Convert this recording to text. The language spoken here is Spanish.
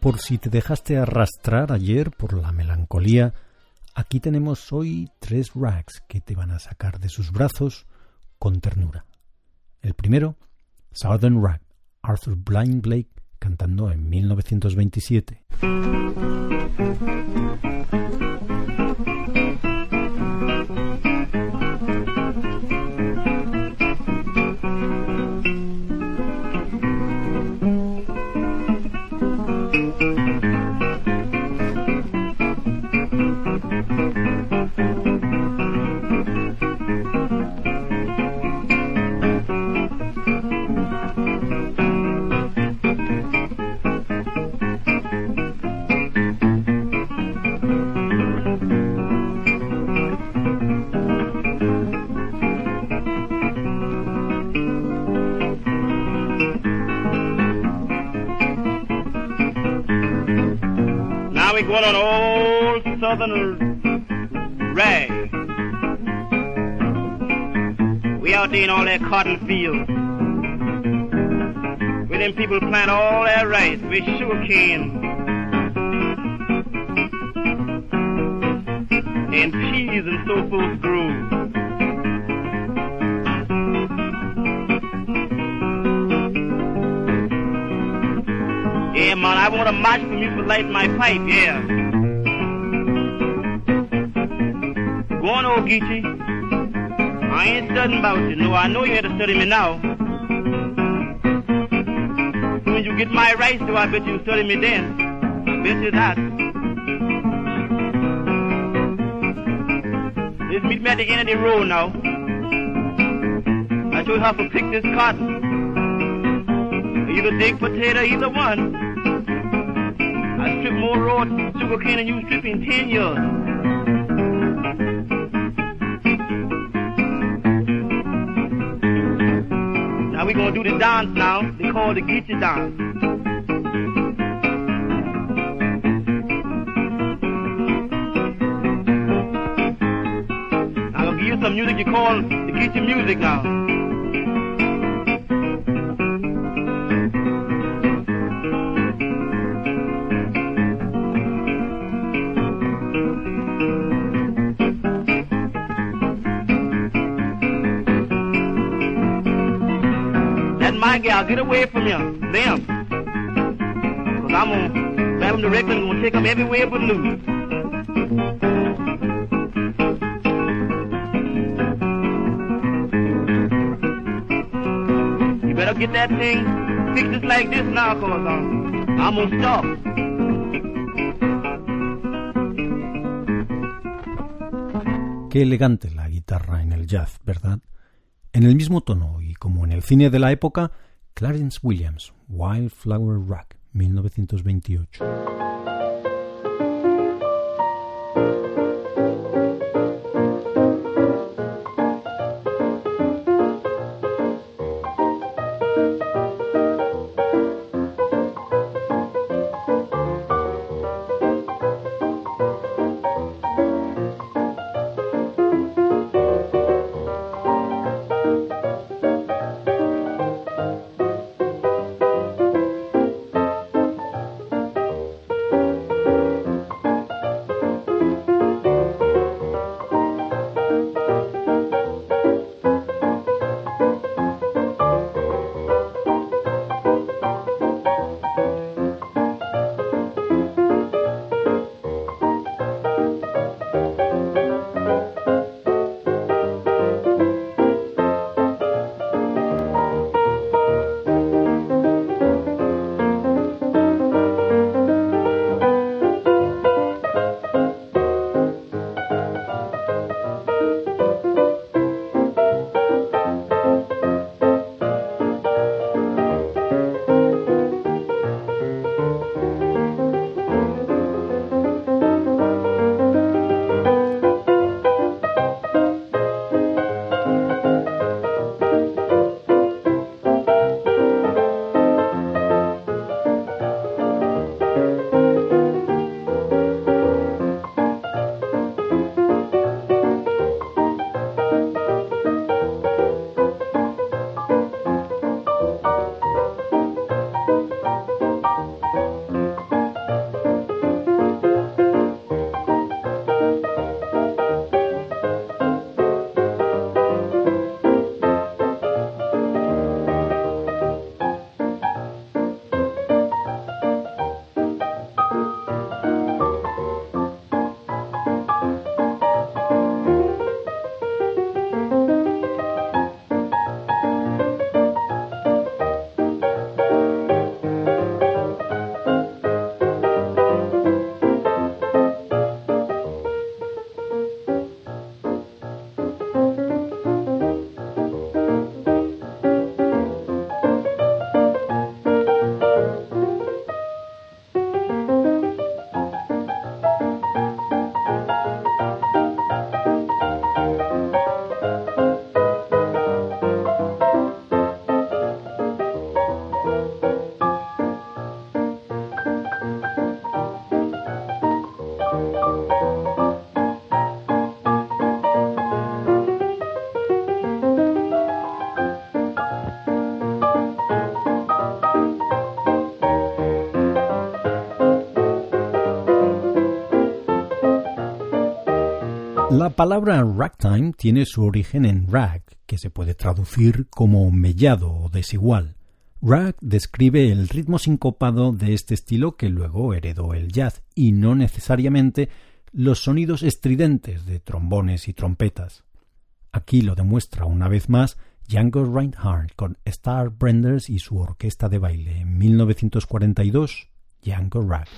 Por si te dejaste arrastrar ayer por la melancolía, aquí tenemos hoy tres rags que te van a sacar de sus brazos con ternura. El primero, Southern Rag, Arthur Blind Blake cantando en 1927. Rag. We out there in all that cotton field. Where them people plant all that rice with sugar cane. And peas and so forth grow. Yeah, man, I want a match from you for light my pipe, yeah. Go old Geechee. I ain't studying about you. No, I know you had to study me now. When you get my rights, do I bet you study me then. I bet you that. Just meet me at the end of the road now. I show you how to pick this cotton. Either dig potato, either one. I strip more raw sugar cane than you strip in ten years. Gonna do the dance now. They call the Geechee dance. I'm gonna give you some music you call the Geechee music now. That my gal, get away from him, them. Cause I'm gonna grab him directly and gonna take him everywhere but loose. You better get that thing fixed just like this now, cause um, I'm gonna stop. Qué elegante la guitarra en el jazz, ¿verdad? En el mismo tono como en el cine de la época, Clarence Williams, Wildflower Rock, 1928. Palabra ragtime tiene su origen en rag, que se puede traducir como mellado o desigual. Rag describe el ritmo sincopado de este estilo que luego heredó el jazz y no necesariamente los sonidos estridentes de trombones y trompetas. Aquí lo demuestra una vez más Django Reinhardt con Star Brenders y su orquesta de baile en 1942, Django Rag.